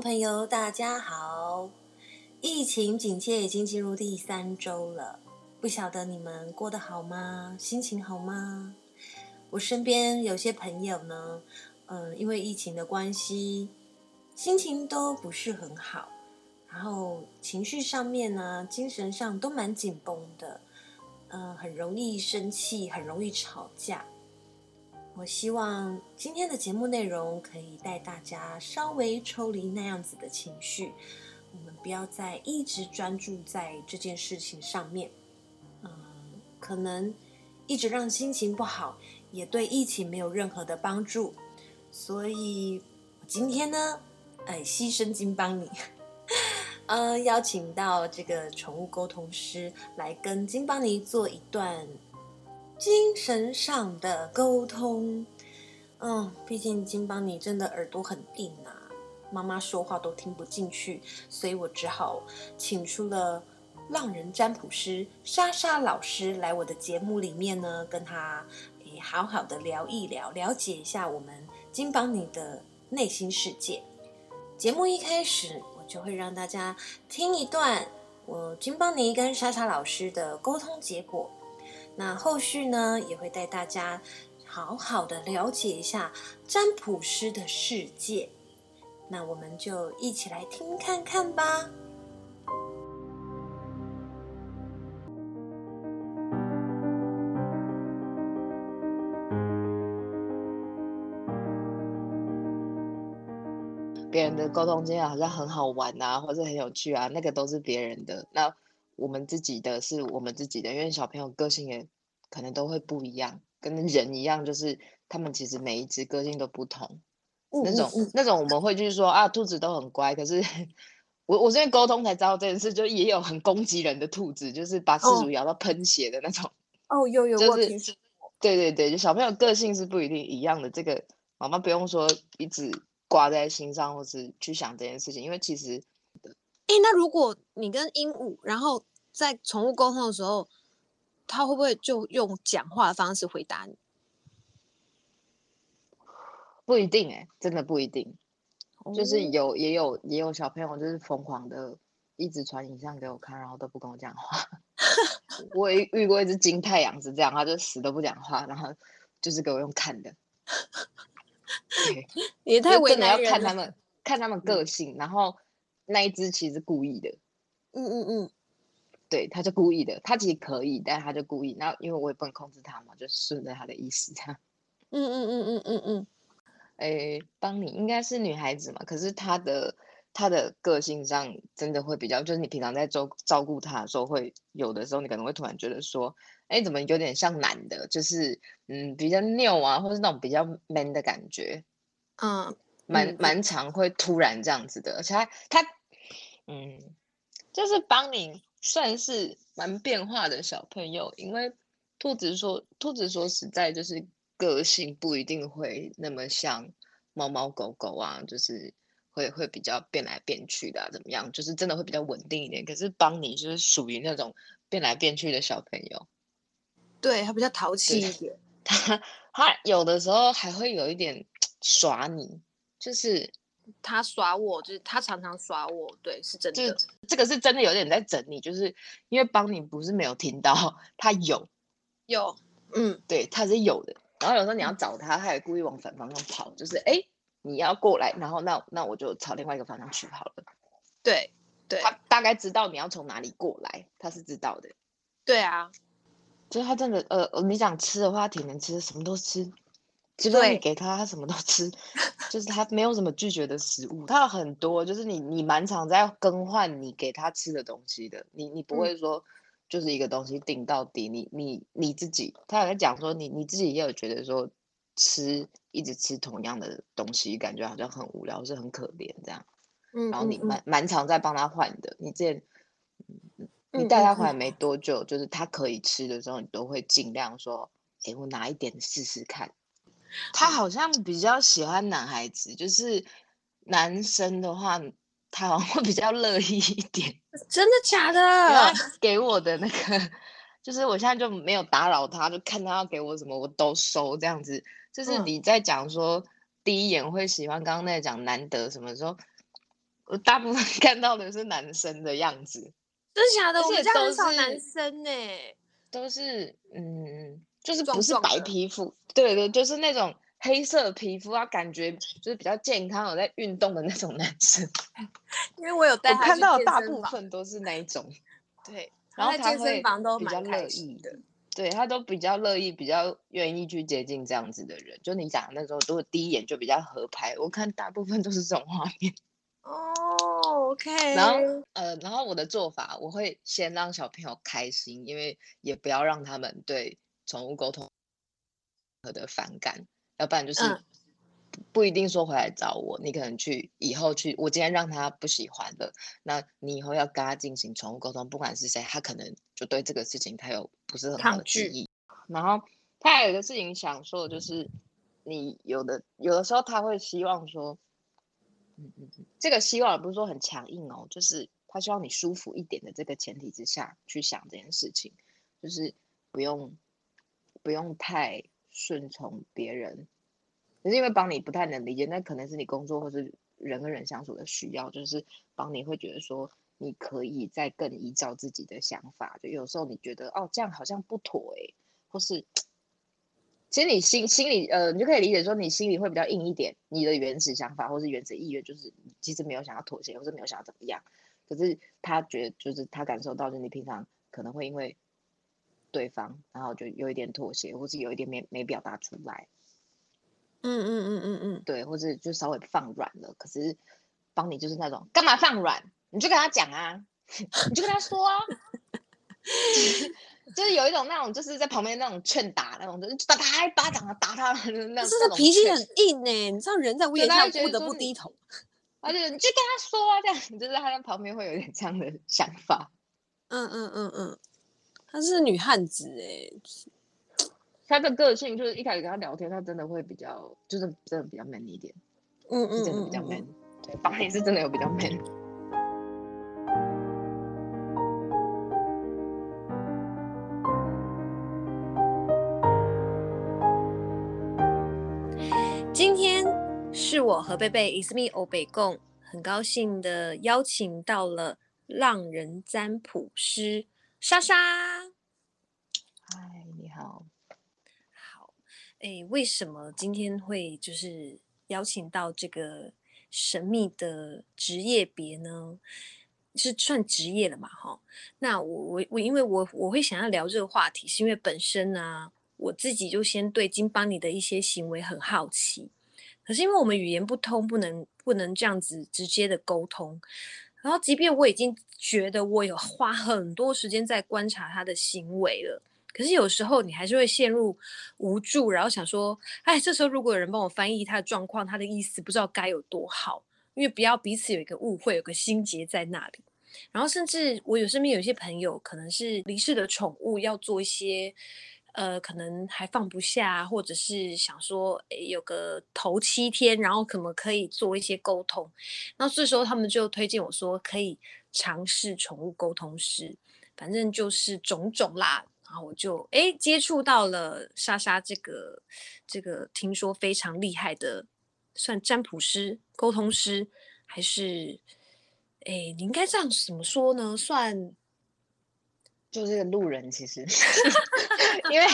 朋友，大家好！疫情警戒已经进入第三周了，不晓得你们过得好吗？心情好吗？我身边有些朋友呢，嗯，因为疫情的关系，心情都不是很好，然后情绪上面呢，精神上都蛮紧绷的，嗯，很容易生气，很容易吵架。我希望今天的节目内容可以带大家稍微抽离那样子的情绪，我们不要再一直专注在这件事情上面，嗯，可能一直让心情不好，也对疫情没有任何的帮助。所以今天呢，哎，牺牲金邦尼，呃，邀请到这个宠物沟通师来跟金邦尼做一段。精神上的沟通，嗯，毕竟金邦尼真的耳朵很硬啊，妈妈说话都听不进去，所以我只好请出了浪人占卜师莎莎老师来我的节目里面呢，跟他诶好好的聊一聊，了解一下我们金邦尼的内心世界。节目一开始，我就会让大家听一段我金邦尼跟莎莎老师的沟通结果。那后续呢，也会带大家好好的了解一下占卜师的世界。那我们就一起来听看看吧。别人的沟通经验好像很好玩啊，或者很有趣啊，那个都是别人的。那我们自己的是我们自己的，因为小朋友个性也可能都会不一样，跟人一样，就是他们其实每一只个性都不同。嗯、那种、嗯、那种我们会就是说啊，兔子都很乖，可是我我这边沟通才知道这件事，就也有很攻击人的兔子，就是把饲主咬到喷血的那种。哦，有有，就是对对对，就小朋友个性是不一定一样的，这个妈妈不用说一直挂在心上，或是去想这件事情，因为其实。哎，那如果你跟鹦鹉，然后在宠物沟通的时候，它会不会就用讲话的方式回答你？不一定哎，真的不一定。Oh. 就是有也有也有小朋友就是疯狂的一直传影像给我看，然后都不跟我讲话。我也遇过一只金太阳是这样，他就死都不讲话，然后就是给我用看的。对，也太为难人了。要看他们，看他们个性，嗯、然后。那一只其实故意的，嗯嗯嗯，对，他就故意的，他其实可以，但他就故意。那因为我也不能控制他嘛，就顺着他的意思这样。嗯嗯嗯嗯嗯嗯。哎，邦尼应该是女孩子嘛，可是她的她的个性上真的会比较，就是你平常在照照顾她的时候，会有的时候你可能会突然觉得说，哎，怎么有点像男的，就是嗯比较拗啊，或是那种比较 man 的感觉，嗯。蛮蛮常会突然这样子的，而且他他，嗯，就是帮你算是蛮变化的小朋友，因为兔子说兔子说实在就是个性不一定会那么像猫猫狗狗啊，就是会会比较变来变去的啊，怎么样？就是真的会比较稳定一点。可是帮你就是属于那种变来变去的小朋友，对，他比较淘气一点，他他有的时候还会有一点 耍你。就是他耍我，就是他常常耍我，对，是真的。就这个是真的有点在整你，就是因为邦尼不是没有听到，他有，有，嗯，对，他是有的。然后有时候你要找他，他也故意往反方向跑，就是哎，你要过来，然后那那我就朝另外一个方向去好了。对，对，他大概知道你要从哪里过来，他是知道的。对啊，就是他真的，呃，你想吃的话，挺能吃，什么都吃。基本上你给他，他什么都吃，就是他没有什么拒绝的食物。他有很多，就是你你蛮常在更换你给他吃的东西的。你你不会说就是一个东西定到底。你你你自己，他有在讲说你你自己也有觉得说吃一直吃同样的东西，感觉好像很无聊，是很可怜这样。嗯，然后你蛮蛮常在帮他换的。你之前你带他回来没多久，就是他可以吃的时候，你都会尽量说，哎，我拿一点试试看。他好像比较喜欢男孩子，就是男生的话，他好像会比较乐意一点。真的假的？给我的那个，就是我现在就没有打扰他，就看他要给我什么，我都收这样子。就是你在讲说第一眼会喜欢，刚刚那讲难得什么时候，我大部分 看到的是男生的样子，真的假的？我们家都很少男生呢、都是嗯，就是不是白皮肤，对对，就是那种黑色皮肤啊，感觉就是比较健康，有在运动的那种男生。因为我有带我看到的大部分都是那一种，对，然后他健身会房都比较乐意的。对他都比较乐意，比较愿意去接近这样子的人。就你讲的那种，都第一眼就比较合拍。我看大部分都是这种画面。哦，OK。然后呃，然后我的做法，我会先让小朋友开心，因为也不要让他们对宠物沟通的反感，要不然就是嗯不一定说回来找我，你可能去以后去，我今天让他不喜欢了，那你以后要跟他进行宠物沟通，不管是谁，他可能就对这个事情他有不是很好的抗拒记忆。然后他还有一个事情想说的就是，你有的有的时候他会希望说。嗯嗯嗯，这个希望也不是说很强硬哦，就是他希望你舒服一点的这个前提之下去想这件事情，就是不用不用太顺从别人，可是因为帮你不太能理解，那可能是你工作或是人跟人相处的需要，就是帮你会觉得说你可以再更依照自己的想法，就有时候你觉得哦这样好像不妥诶，或是。其实你心心里，呃，你就可以理解说，你心里会比较硬一点，你的原始想法或是原始意愿，就是其实没有想要妥协，或是没有想要怎么样。可是他觉得，就是他感受到，就是你平常可能会因为对方，然后就有一点妥协，或是有一点没没表达出来。嗯嗯嗯嗯嗯，对，或者就稍微放软了。可是帮你就是那种干嘛放软？你就跟他讲啊，你就跟他说啊。就是有一种那种，就是在旁边那种劝打那种，就是打他一巴掌啊，打他那。可是他脾气很硬呢、欸，你知道人在屋檐下不得不低头。而且你就跟他说啊，这样就是他在旁边会有点这样的想法。嗯嗯嗯嗯，他是女汉子哎、欸，他的个性就是一开始跟他聊天，他真的会比较，就是真的比较 man 一点。嗯嗯，真的比较 man。对，帮你是真的有比较 man。今天是我和贝贝，It's me 欧北共，很高兴的邀请到了浪人占卜师莎莎。嗨，你好。诶，为什么今天会就是邀请到这个神秘的职业别呢？是算职业了嘛？哈，那我我我，因为我我会想要聊这个话题，是因为本身呢、我自己就先对金邦尼的一些行为很好奇。可是因为我们语言不通，不能不能这样子直接的沟通。然后，即便我已经觉得我有花很多时间在观察他的行为了，可是有时候你还是会陷入无助，然后想说：哎，这时候如果有人帮我翻译他的状况，他的意思不知道该有多好，因为不要彼此有一个误会，有个心结在那里。然后，甚至我有身边有一些朋友，可能是离世的宠物，要做一些。呃，可能还放不下，或者是想说，诶，有个头七天，然后可能可以做一些沟通。那这时候他们就推荐我说，可以尝试宠物沟通师，反正就是种种啦。然后我就哎接触到了莎莎这个这个听说非常厉害的，算占卜师、沟通师，还是哎，你应该这样怎么说呢？算。就是个路人，其实，因为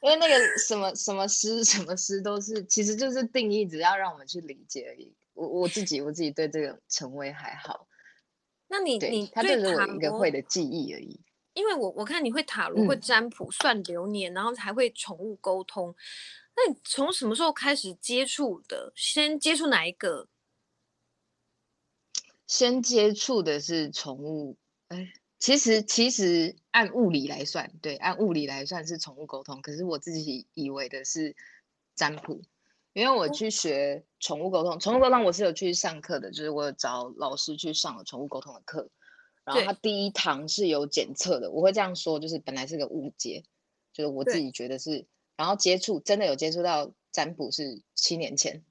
因为那个什么什么师什么师都是，其实就是定义，只要让我们去理解而已。我我自己我自己对这个称谓还好。那你你他就是我一个会的记忆而已。因为我我看你会塔罗，会占卜，算流年，然后还会宠物沟通。那你从什么时候开始接触的？先接触哪一个？先接触的是宠物，哎。其实其实按物理来算，对，按物理来算是宠物沟通。可是我自己以为的是占卜，因为我去学宠物沟通，宠物沟通我是有去上课的，就是我有找老师去上了宠物沟通的课。然后他第一堂是有检测的，我会这样说，就是本来是个误解，就是我自己觉得是，然后接触真的有接触到占卜是七年前，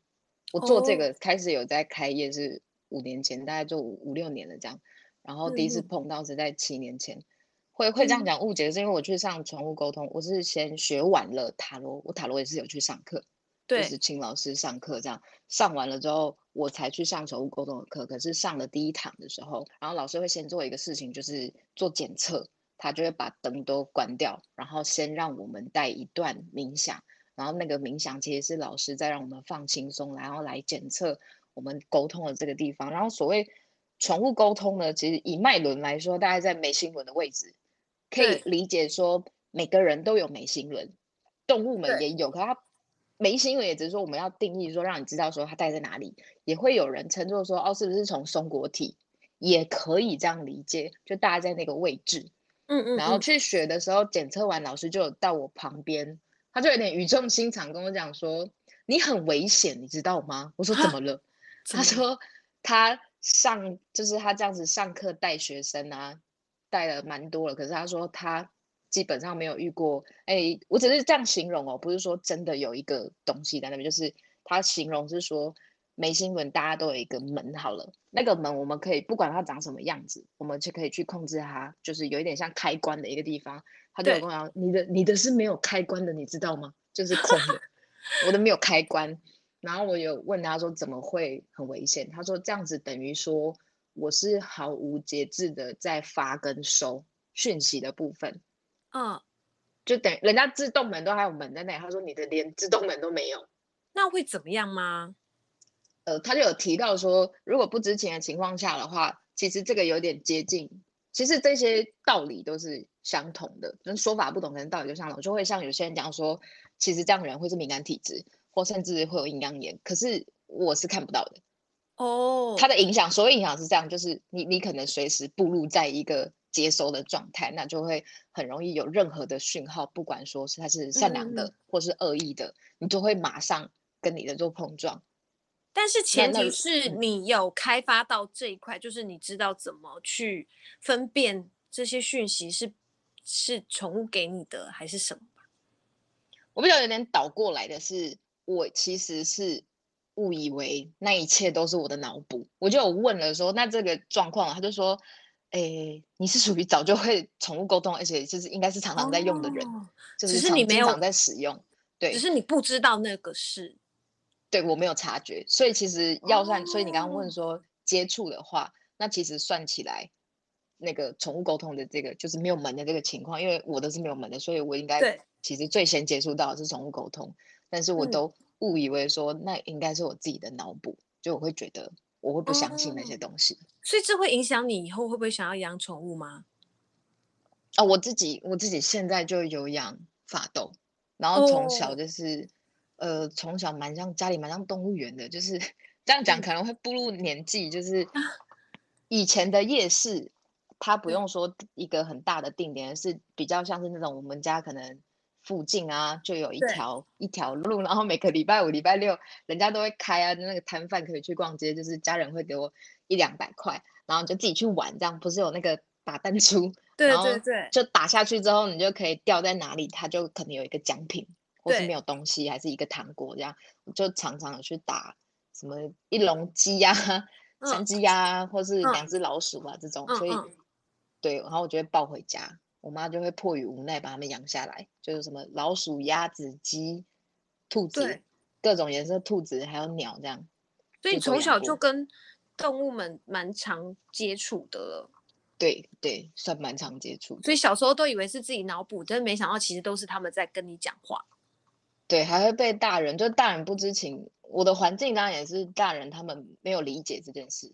我做这个开始有在开业是五年前，大概做五五六年了这样。然后第一次碰到是在七年前，嗯、会会这样讲误解，是因为我去上宠物沟通，我是先学完了塔罗，我塔罗也是有去上课，对，就是请老师上课，这样上完了之后，我才去上宠物沟通的课。可是上了第一堂的时候，然后老师会先做一个事情，就是做检测，他就会把灯都关掉，然后先让我们带一段冥想，然后那个冥想其实是老师在让我们放轻松，然后来检测我们沟通的这个地方。然后所谓宠物沟通呢，其实以脉轮来说，大概在眉心轮的位置，可以理解说每个人都有眉心轮，动物们也有，可它。眉心轮也只是说我们要定义说，让你知道说它带在哪里，也会有人称作说哦，是不是从松果体，也可以这样理解，就大概在那个位置。嗯，嗯嗯。然后去学的时候检测完，老师就有到我旁边，他就有点语重心长跟我讲说：“你很危险，你知道吗？”我说：“怎么了？”他说：“他上就是他这样子上课带学生啊，带了蛮多了，可是他说他。”基本上没有遇过，哎，我只是这样形容哦，不是说真的有一个东西在那边，就是他形容是说眉心轮大家都有一个门好了，那个门我们可以不管它长什么样子，我们就可以去控制它，就是有一点像开关的一个地方。他就跟我讲，你的你的是没有开关的，你知道吗？就是空的，我的没有开关。然后我有问他说怎么会很危险？他说这样子等于说我是毫无节制的在发跟收讯息的部分。嗯，就等人家自动门都还有门在那里，他说你的连自动门都没有，那会怎么样吗？呃，他就有提到说，如果不知情的情况下的话，其实这个有点接近，其实这些道理都是相同的，但说法不同，可能道理就相同，就会像有些人讲说，其实这样的人会是敏感体质，或甚至会有阴阳眼，可是我是看不到的。哦，他的影响，所谓影响是这样，就是你你可能随时步入在一个。接收的状态，那就会很容易有任何的讯号，不管说是它是善良的，嗯、或是恶意的，你都会马上跟你的做碰撞。但是前提是你有开发到这一块，就是你知道怎么去分辨这些讯息是是宠物给你的还是什么。我比较有点倒过来的是，我其实是误以为那一切都是我的脑补，我就有问了说，那这个状况，他就说。哎，你是属于早就会宠物沟通，而且就是应该是常常在用的人，哦、就是常经常在使用。对，只是你不知道那个是。对，我没有察觉，所以其实要算，哦、所以你刚刚问说接触的话，那其实算起来，那个宠物沟通的这个就是没有门的这个情况，因为我都是没有门的，所以我应该其实最先接触到的是宠物沟通，但是我都误以为说那应该是我自己的脑补，就我会觉得。我会不相信那些东西，哦，所以这会影响你以后会不会想要养宠物吗？啊、哦，我自己我自己现在就有养法斗，然后从小就是，哦、呃，从小蛮像家里蛮像动物园的，就是这样讲可能会步入年纪，就是以前的夜市，它不用说一个很大的定点，是比较像是那种我们家可能。附近啊，就有一条一条路，然后每个礼拜五、礼拜六，人家都会开啊，那个摊贩可以去逛街，就是家人会给我一两百块，然后就自己去玩，这样不是有那个打弹珠，对对对，就打下去之后，你就可以掉在哪里，它就可能有一个奖品，或是没有东西，还是一个糖果这样，就常常有去打什么一笼鸡呀、三只鸭，或是两只老鼠啊、嗯、这种，所以、对，然后我就会抱回家。我妈就会迫于无奈把它们养下来，就是什么老鼠、鸭子、鸡、兔子，各种颜色兔子，还有鸟这样。所以从小就跟动物们蛮常接触的了。对对，算蛮常接触。所以小时候都以为是自己脑补，但是没想到其实都是他们在跟你讲话。对，还会被大人，就大人不知情。我的环境当然也是大人，他们没有理解这件事。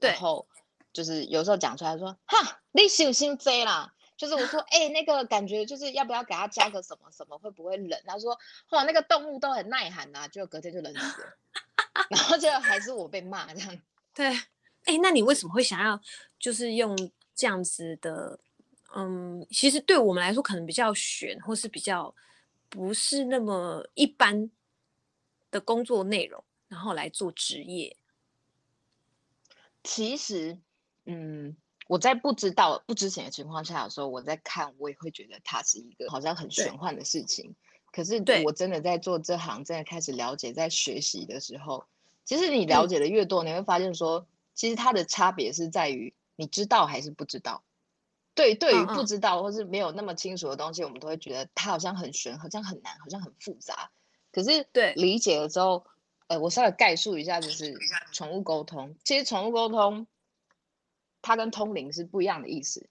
对然后就是有时候讲出来说：“哈，你小心贼啦。”就是我说，哎、欸，那个感觉就是要不要给他加个什么什么，会不会冷？他说，哇，那个动物都很耐寒呐、啊，就隔天就冷死了。然后就还是我被骂这样。对，哎、欸，那你为什么会想要就是用这样子的？嗯，其实对我们来说可能比较悬，或是比较不是那么一般的工作内容，然后来做职业。其实，嗯。我在不知道、不知情的情况下的时候，我在看，我也会觉得它是一个好像很玄幻的事情。可是，我真的在做这行，真的开始了解、在学习的时候，其实你了解的越多，嗯、你会发现说，其实它的差别是在于你知道还是不知道。对，对于不知道或是没有那么清楚的东西，我们都会觉得它好像很玄，好像很难，好像很复杂。可是对理解了之后，呃，我稍微概述一下，就是宠物沟通，其实宠物沟通它跟通灵是不一样的意思。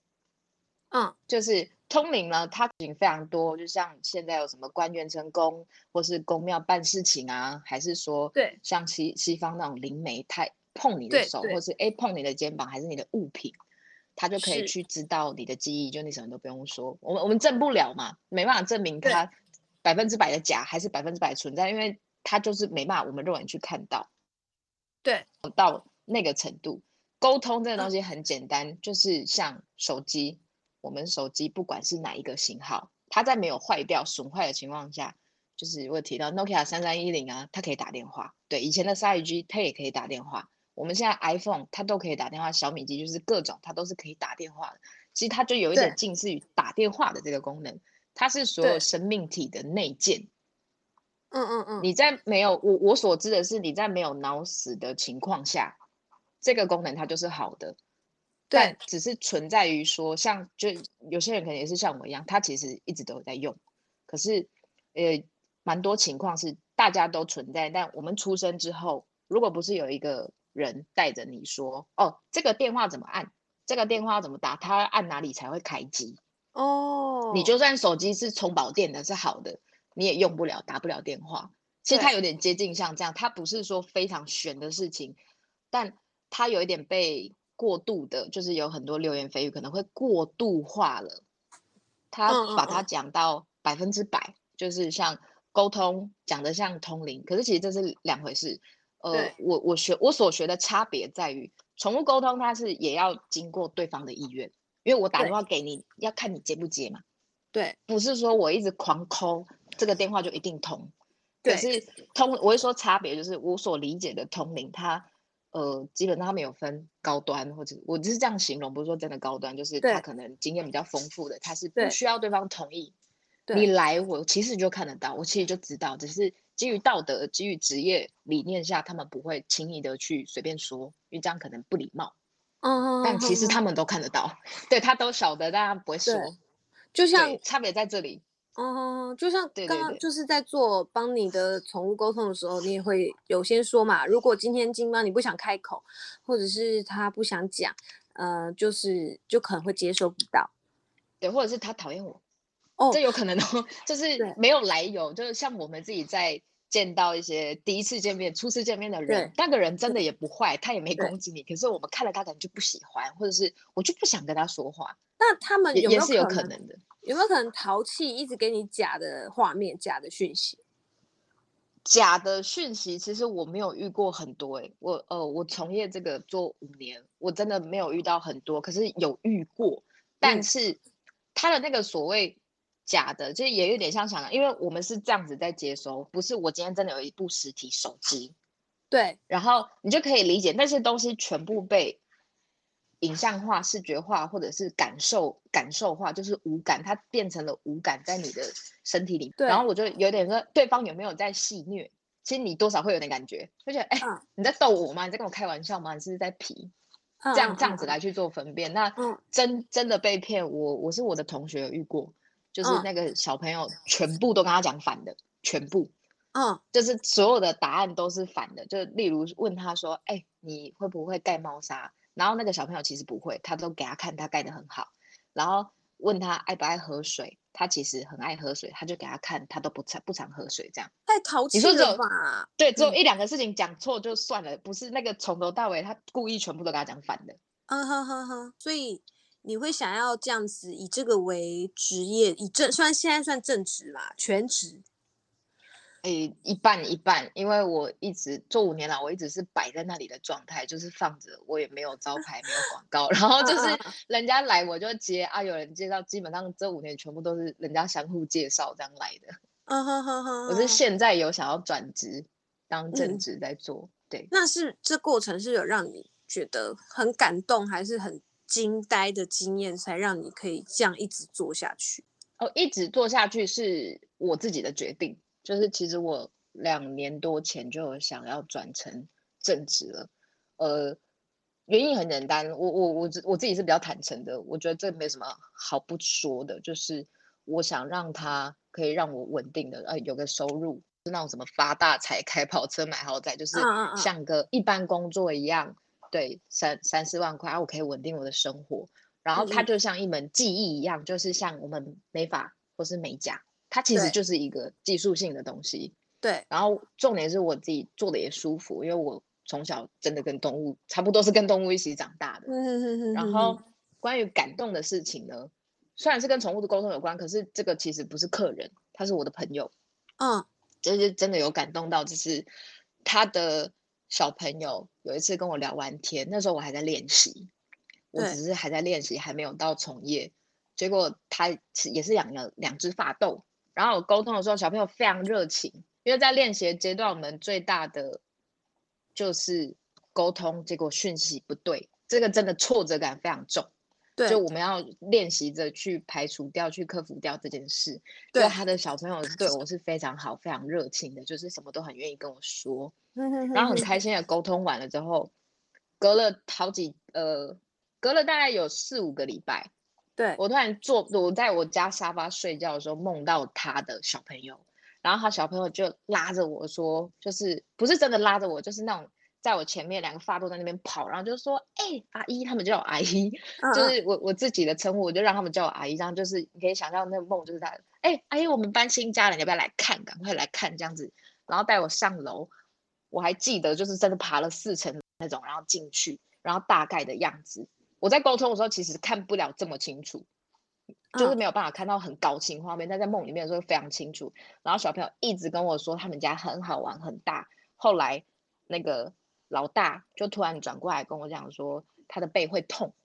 嗯，就是通灵呢，它事情非常多，就像现在有什么官员成功，或是宫庙办事情啊，还是说对，像西西方那种灵媒，他碰你的手，或是哎碰你的肩膀，还是你的物品。他就可以去知道你的记忆，就你什么都不用说，我们我们证不了嘛，没办法证明它百分之百的假还是百分之百存在，因为它就是没办法我们肉眼去看到。对，到那个程度，沟通这个东西很简单，嗯、就是像手机，我们手机不管是哪一个型号，它在没有坏掉损坏的情况下，就是我提到 Nokia 三三一零啊，它可以打电话，对，以前的 3G 它也可以打电话。我们现在 iPhone 它都可以打电话，小米机就是各种它都是可以打电话的。其实它就有一点近似于打电话的这个功能，它是所有生命体的内建。嗯嗯嗯。你在没有我我所知的是你在没有脑死的情况下，这个功能它就是好的。对。只是存在于说，像就有些人可能也是像我一样，他其实一直都有在用。可是呃，蛮多情况是大家都存在，但我们出生之后，如果不是有一个。人带着你说：“哦，这个电话怎么按？这个电话怎么打？他按哪里才会开机？哦，你就算手机是充饱电的，是好的，你也用不了，打不了电话。其实它有点接近像这样，它不是说非常玄的事情，但它有一点被过度的，就是有很多流言蜚语可能会过度化了。他把它讲到百分之百，就是像沟通讲的像通灵，可是其实这是两回事。”呃，我我学我所学的差别在于，宠物沟通它是也要经过对方的意愿，因为我打电话给你要看你接不接嘛。对，不是说我一直狂抠这个电话就一定通。可是通我会说差别就是我所理解的通灵，它呃基本上他们有分高端或者我只是这样形容，不是说真的高端，就是他可能经验比较丰富的，他是不需要对方同意，你来我其实就看得到，我其实就知道，只是。基于道德、基于职业理念下，他们不会轻易的去随便说，因为这样可能不礼貌。嗯，但其实他们都看得到，对他都晓得，但他不会说。就像差别在这里。嗯，就像刚刚就是在做帮你的宠物沟通的时候，你也会有先说嘛。如果今天金妈你不想开口，或者是它不想讲，呃，就是就可能会接收不到。对，或者是他讨厌我。哦，这有可能哦，就是没有来由，就是像我们自己在见到一些第一次见面、初次见面的人，那个人真的也不坏，他也没攻击你，可是我们看了他可能就不喜欢，或者是我就不想跟他说话。那他们也是有可能的？有没有可能淘气，一直给你假的画面、假的讯息？假的讯息其实我没有遇过很多，欸，诶，我呃，我从业这个做五年，我真的没有遇到很多，可是有遇过，但是他的那个所谓。假的，就也有点像想，因为我们是这样子在接收，不是我今天真的有一部实体手机，对，然后你就可以理解那些东西全部被影像化、视觉化，或者是感受感受化，就是无感，它变成了无感在你的身体里。对，然后我就有点说，对方有没有在戏虐？其实你多少会有点感觉，就觉得哎，嗯、你在逗我吗？你在跟我开玩笑吗？你是不是在皮？这样、嗯、这样子来去做分辨。那真真的被骗，我我是我的同学有遇过。就是那个小朋友全部都跟他讲反的，全部，嗯，就是所有的答案都是反的。就例如问他说：“哎，你会不会盖猫砂？”然后那个小朋友其实不会，他都给他看他盖的很好。然后问他爱不爱喝水，他其实很爱喝水，他就给他看他都不常不常喝水，这样太淘气了吧？对，只有一两个事情讲错就算了，不是那个从头到尾他故意全部都给他讲反的。嗯哼哼哼，所以。你会想要这样子以这个为职业，以正虽然现在算正职嘛，全职。诶，一半一半，因为我一直做五年了，我一直是摆在那里的状态，就是放着，我也没有招牌，没有广 告，然后就是人家来我就接啊，有人介绍，基本上这五年全部都是人家相互介绍这样来的。嗯哼哼哼，我是现在有想要转职当正职在做，嗯、对。那是这过程是有让你觉得很感动，还是很？惊呆的经验才让你可以这样一直做下去哦，一直做下去是我自己的决定。就是其实我两年多前就有想要转成正职了，呃，原因很简单，我我我我自己是比较坦诚的，我觉得这没什么好不说的，就是我想让他可以让我稳定的呃有个收入，是那种什么发大财、开跑车、买豪宅，就是像个一般工作一样，对，三三四万块，啊，我可以稳定我的生活。然后它就像一门技艺一样，嗯、就是像我们美发或是美甲，它其实就是一个技术性的东西。对。然后重点是我自己做的也舒服，因为我从小真的跟动物差不多，是跟动物一起长大的。嗯嗯嗯。然后关于感动的事情呢，虽然是跟宠物的沟通有关，可是这个其实不是客人，他是我的朋友。嗯。就是真的有感动到，就是他的小朋友有一次跟我聊完天，那时候我还在练习，我只是还在练习，还没有到从业。结果他也是养了两只法斗，然后我沟通的时候，小朋友非常热情，因为在练习的阶段，我们最大的就是沟通，结果讯息不对，这个真的挫折感非常重。对，就我们要练习着去排除掉、去克服掉这件事。对，他的小朋友对我是非常好、非常热情的，就是什么都很愿意跟我说，然后很开心的沟通完了之后，隔了好几呃，隔了大概有四五个礼拜，对，我突然坐我在我家沙发睡觉的时候梦到他的小朋友，然后他小朋友就拉着我说，就是不是真的拉着我，就是那种。在我前面，两个发都在那边跑，然后就说：“哎、欸，阿姨，他们叫我阿姨，就是我我自己的称呼，我就让他们叫我阿姨。这样就是你可以想象那个梦就是他，哎、欸，阿姨，我们搬新家了，你要不要来看？赶快来看这样子，然后带我上楼。我还记得就是真的爬了四层那种，然后进去，然后大概的样子。我在沟通的时候其实看不了这么清楚，就是没有办法看到很高清画面，但在梦里面的时候非常清楚。然后小朋友一直跟我说他们家很好玩，很大。后来那个。老大就突然转过来跟我讲说，他的背会痛。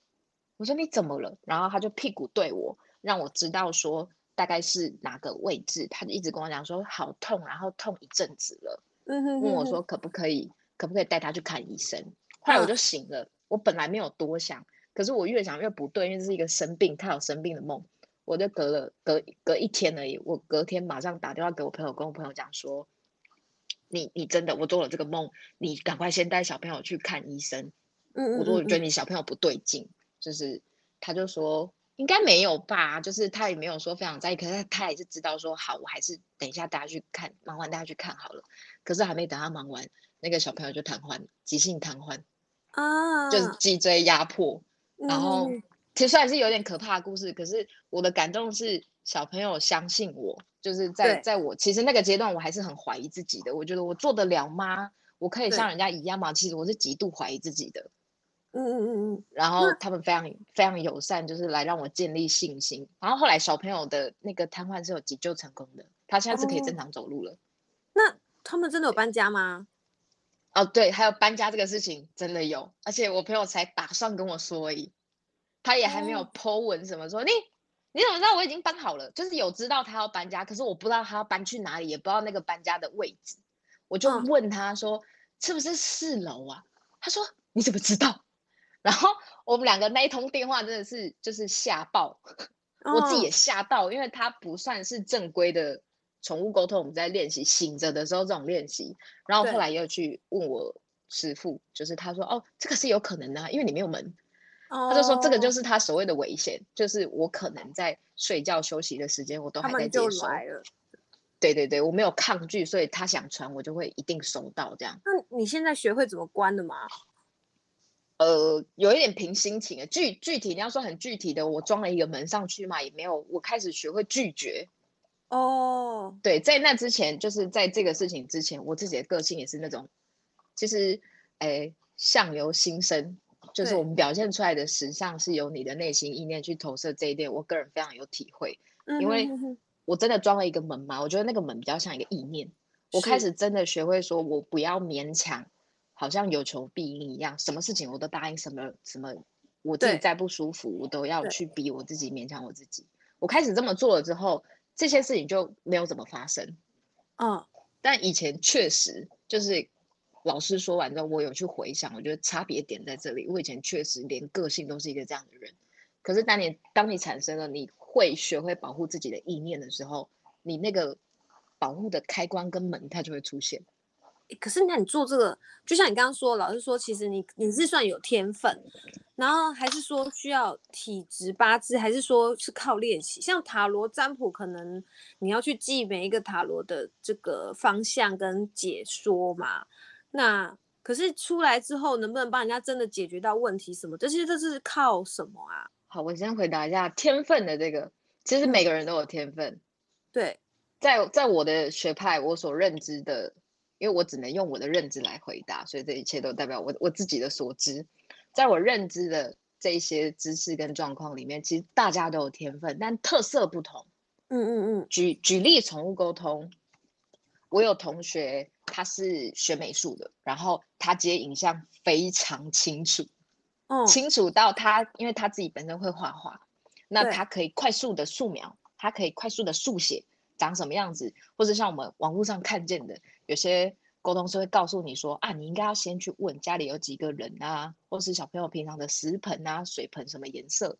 我说你怎么了？然后他就屁股对我，让我知道说大概是哪个位置。他就一直跟我讲说好痛，然后痛一阵子了。嗯哼，问我说可不可以，可不可以带他去看医生？后来我就醒了。我本来没有多想，可是我越想越不对，因为这是一个生病，他有生病的梦。我就隔了隔隔一天而已，我隔天马上打电话给我朋友，跟我朋友讲说。你你真的，我做了这个梦，你赶快先带小朋友去看医生。嗯，我说我觉得你小朋友不对劲，就是他就说应该没有吧，就是他也没有说非常在意，可是他他也是知道说好，我还是等一下大家去看，忙完大家去看好了。可是还没等他忙完，那个小朋友就瘫痪，急性瘫痪啊，就是脊椎压迫。然后、嗯、其实虽然是有点可怕的故事，可是我的感动是小朋友相信我。就是在在我其实那个阶段，我还是很怀疑自己的。我觉得我做得了吗？我可以像人家一样吗？其实我是极度怀疑自己的。嗯嗯嗯嗯。然后他们非常非常友善，就是来让我建立信心。然后后来小朋友的那个瘫痪是有急救成功的，他现在是可以正常走路了。那他们真的有搬家吗？哦，对，还有搬家这个事情真的有，而且我朋友才打算跟我说而已，他也还没有 po 文什么说你。你怎么知道我已经搬好了？就是有知道他要搬家，可是我不知道他要搬去哪里，也不知道那个搬家的位置。我就问他说：“嗯、是不是四楼啊？”他说：“你怎么知道？” 然后我们两个那一通电话真的是就是吓爆，嗯、我自己也吓到，因为他不算是正规的宠物沟通，我们在练习醒着的时候这种练习。然后后来又去问我师傅，就是他说：“哦，这个是有可能的，因为你没有门。”他就说：“这个就是他所谓的危险，就是我可能在睡觉休息的时间，我都还在接收。对对对，我没有抗拒，所以他想传，我就会一定收到这样。那你现在学会怎么关了吗？呃，有一点凭心情啊。具具体你要说很具体的，我装了一个门上去嘛，也没有。我开始学会拒绝。哦，对，在那之前，就是在这个事情之前，我自己的个性也是那种，其实，哎，相由心生。”就是我们表现出来的实相是由你的内心意念去投射这一点，我个人非常有体会，因为我真的装了一个门嘛，我觉得那个门比较像一个意念。我开始真的学会说，我不要勉强，好像有求必应一样，什么事情我都答应，什么什么，我自己再不舒服，我都要去逼我自己，勉强我自己。我开始这么做了之后，这些事情就没有怎么发生。嗯，但以前确实就是。老师说完之后，我有去回想，我觉得差别点在这里。我以前确实连个性都是一个这样的人，可是当你当你产生了你会学会保护自己的意念的时候，你那个保护的开关跟门它就会出现。可是那你做这个，就像你刚刚说，老师说，其实你你是算有天分，然后还是说需要体质八字，还是说是靠练习？像塔罗占卜，可能你要去记每一个塔罗的这个方向跟解说嘛。那可是出来之后，能不能帮人家真的解决到问题什么？这些这是靠什么啊？好，我先回答一下天分的这个，其实每个人都有天分。嗯、对，在在我的学派，我所认知的。因为我只能用我的认知来回答，所以这一切都代表我我自己的所知。在我认知的这些知识跟状况里面，其实大家都有天分，但特色不同。嗯嗯嗯。举举例，宠物沟通，我有同学他是学美术的，然后他接影像非常清楚，哦，清楚到他，因为他自己本身会画画，那他可以快速的素描，他可以快速的速写。长什么样子，或者像我们网络上看见的，有些沟通师会告诉你说啊，你应该要先去问家里有几个人啊，或是小朋友平常的食盆啊、水盆什么颜色。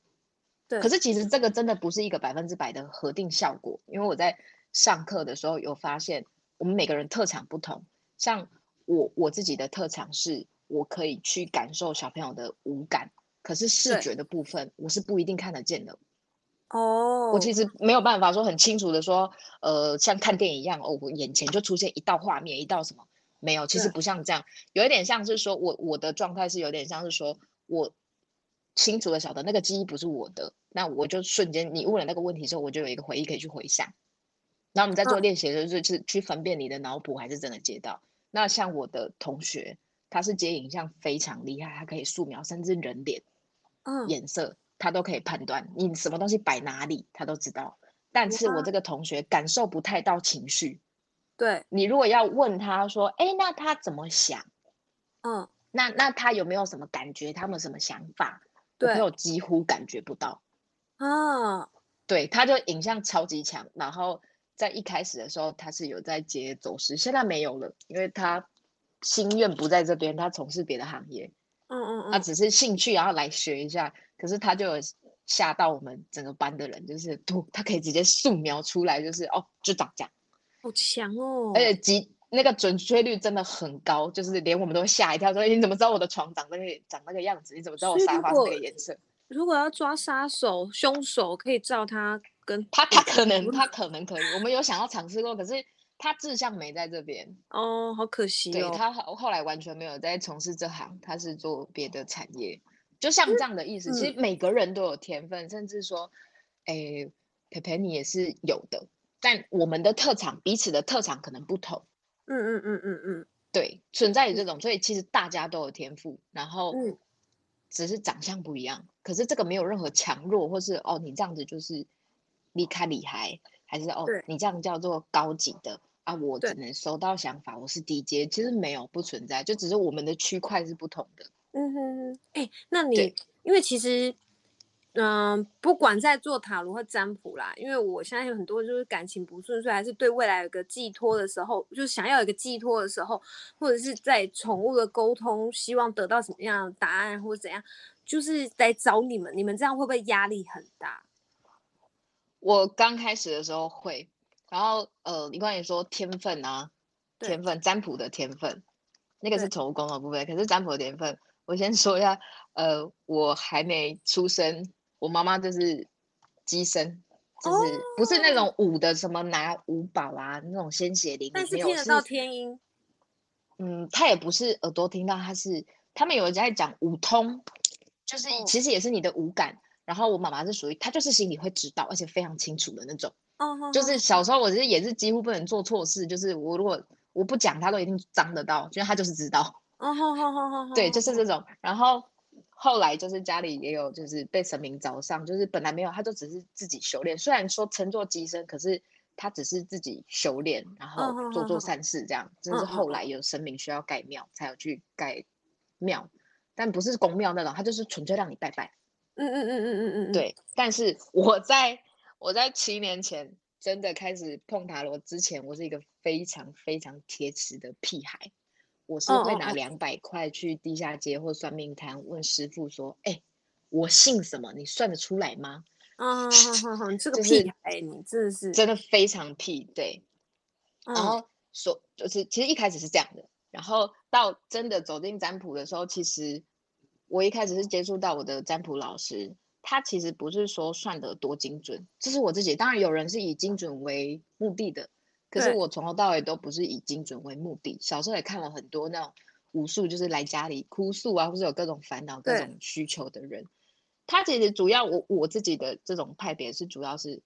对。可是其实这个真的不是一个百分之百的核定效果，因为我在上课的时候有发现，我们每个人特长不同。像我我自己的特长是，我可以去感受小朋友的五感，可是视觉的部分我是不一定看得见的。哦，oh, 我其实没有办法说很清楚的说，呃，像看电影一样，哦，我眼前就出现一道画面，一道什么？没有，其实不像这样，有一点像是说我我的状态是有点像是说我清楚的晓得那个记忆不是我的，那我就瞬间你问了那个问题之后，我就有一个回忆可以去回想，然后我们在做练习的时候就是去分辨你的脑补还是真的接到。那像我的同学，他是接影像非常厉害，他可以素描甚至人脸，嗯，颜色。他都可以判断你什么东西摆哪里，他都知道。但是我这个同学感受不太到情绪。对，你如果要问他说，哎，那他怎么想？嗯，那那他有没有什么感觉？他们什么想法？对，我几乎感觉不到。啊，对，他就影像超级强。然后在一开始的时候，他是有在接走失，现在没有了，因为他心愿不在这边，他从事别的行业。嗯嗯嗯，他只是兴趣，然后来学一下。可是他就有吓到我们整个班的人，就是都他可以直接素描出来，就是哦，就长这样，好强哦！而且极那个准确率真的很高，就是连我们都吓一跳，说你怎么知道我的床长那个长那个样子？你怎么知道我沙发是那个颜色？如果要抓杀手、凶手，可以照他跟他，他可能他可能可以，我们有想要尝试过，可是他志向没在这边哦，好可惜哦。对，他后后来完全没有在从事这行，他是做别的产业。就像这样的意思，嗯、其实每个人都有天分，嗯、甚至说，诶，蓓蓓你也是有的，但我们的特长，彼此的特长可能不同。嗯嗯嗯嗯嗯，对，存在于这种，所以其实大家都有天赋，然后，嗯，只是长相不一样。可是这个没有任何强弱，或是哦，你这样子就是离开厉害，还是哦，你这样叫做高级的啊？我只能收到想法，我是低阶，其实没有不存在，就只是我们的区块是不同的。嗯哼哼，哎、欸，那你因为其实，嗯、呃，不管在做塔罗或占卜啦，因为我现在有很多就是感情不顺遂，还是对未来有个寄托的时候，就是想要有一个寄托的时候，或者是在宠物的沟通，希望得到什么样的答案或者怎样，就是在找你们，你们这样会不会压力很大？我刚开始的时候会，然后呃，你刚才说天分啊，天分占卜的天分，那个是宠物沟通的部分，可是占卜的天分。我先说一下，呃，我还没出生，我妈妈就是乩身，就是不是那种五的什么拿五宝啊那种鲜血淋漓，但是听得到天音。嗯，他也不是耳朵听到，他是他们有人在讲五通，就是其实也是你的五感。然后我妈妈是属于，她就是心里会知道，而且非常清楚的那种。哦，就是小时候我其实也是几乎不能做错事，就是我如果我不讲，她都一定张得到，就是她就是知道。哦，好好好好好，对，就是这种。然后后来就是家里也有，就是被神明找上，就是本来没有，他就只是自己修炼。虽然说称作乩身，可是他只是自己修炼，然后做做善事这样。就是后来有神明需要盖庙，才有去盖庙，但不是公庙那种，他就是纯粹让你拜拜。嗯嗯嗯嗯嗯嗯，对。但是 我在我在七年前真的开始碰塔罗之前，我是一个非常非常铁齿的屁孩。我是会拿两百块去地下街或算命摊问师傅说：“哎、欸，我姓什么？你算得出来吗？”啊，你这个屁孩，你真的是真的非常屁。对，嗯、然后说就是其实一开始是这样的，然后到真的走进占卜的时候，其实我一开始是接触到我的占卜老师，他其实不是说算得多精准，这是我自己。当然有人是以精准为目的的，可是我从头到尾都不是以精准为目的。小时候也看了很多那种无数就是来家里哭诉啊，或者有各种烦恼、各种需求的人。他其实主要我我自己的这种派别是主要是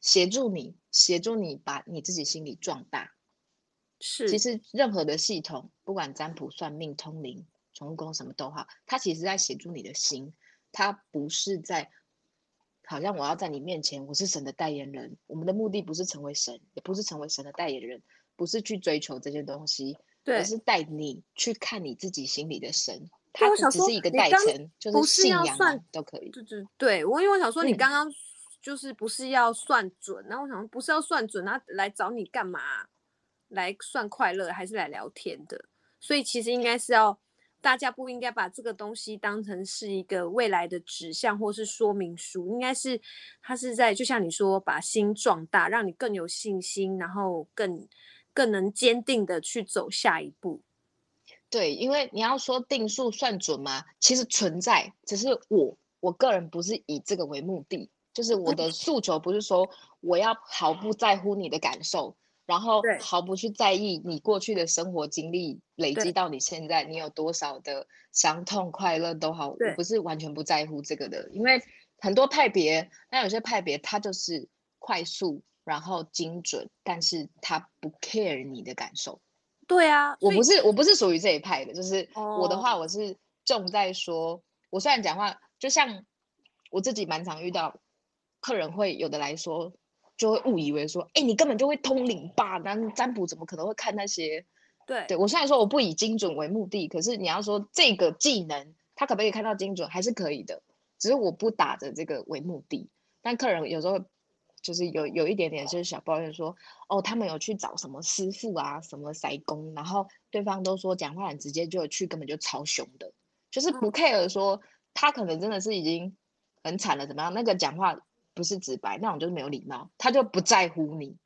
协助你，协助你把你自己心里壮大。是，其实任何的系统，不管占卜、算命、通灵、宠物沟什么都好，它其实在协助你的心，它不是在，好像我要在你面前，我是神的代言人。我们的目的不是成为神，也不是成为神的代言人，不是去追求这些东西，而是带你去看你自己心里的神。它只是一个代称，就是信仰都可以。对对对，我因为我想说，你刚刚就是不是要算准，然后我想说不是要算准，那来找你干嘛？来算快乐还是来聊天的？所以其实应该是要大家不应该把这个东西当成是一个未来的指向或是说明书，应该是它是在就像你说，把心壮大，让你更有信心，然后更更能坚定的去走下一步。对，因为你要说定数算准吗？其实存在，只是我我个人不是以这个为目的，就是我的诉求不是说我要毫不在乎你的感受。然后毫不去在意你过去的生活经历累积到你现在，你有多少的伤痛快乐都好，我不是完全不在乎这个的。因为很多派别，那有些派别它就是快速，然后精准，但是它不 care 你的感受。对啊，我不是我不是属于这一派的，就是我的话我是重在说，哦、我虽然讲话就像我自己蛮常遇到客人会有的来说。就会误以为说，哎，你根本就会通灵吧？但占卜怎么可能会看那些？对，对我虽然说我不以精准为目的，可是你要说这个技能，他可不可以看到精准，还是可以的。只是我不打着这个为目的。但客人有时候就是有有一点点就是小抱怨说，哦，他们有去找什么师傅啊，什么塞工，然后对方都说讲话很直接，就去根本就超凶的，就是不 care 说他可能真的是已经很惨了，怎么样？那个讲话。不是直白那种，就是没有礼貌，他就不在乎你，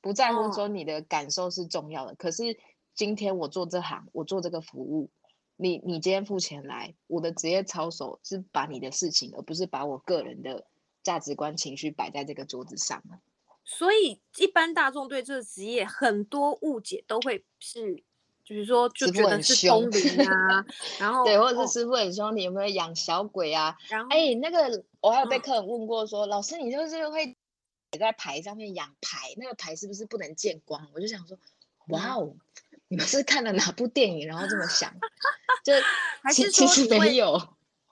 不在乎说你的感受是重要的。哦、可是今天我做这行，我做这个服务，你你今天付钱来，我的职业操守是把你的事情，而不是把我个人的价值观、情绪摆在这个桌子上。所以一般大众对这个职业很多误解都会是。就是说，就觉得是通灵啊，然后对，或者是师傅很凶，你有没有养小鬼啊？然后，哎，那个我还有被客人问过说，老师，你就是会在牌上面养牌，那个牌是不是不能见光？我就想说，哇哦，你们是看了哪部电影，然后这么想？就 还是说其实没有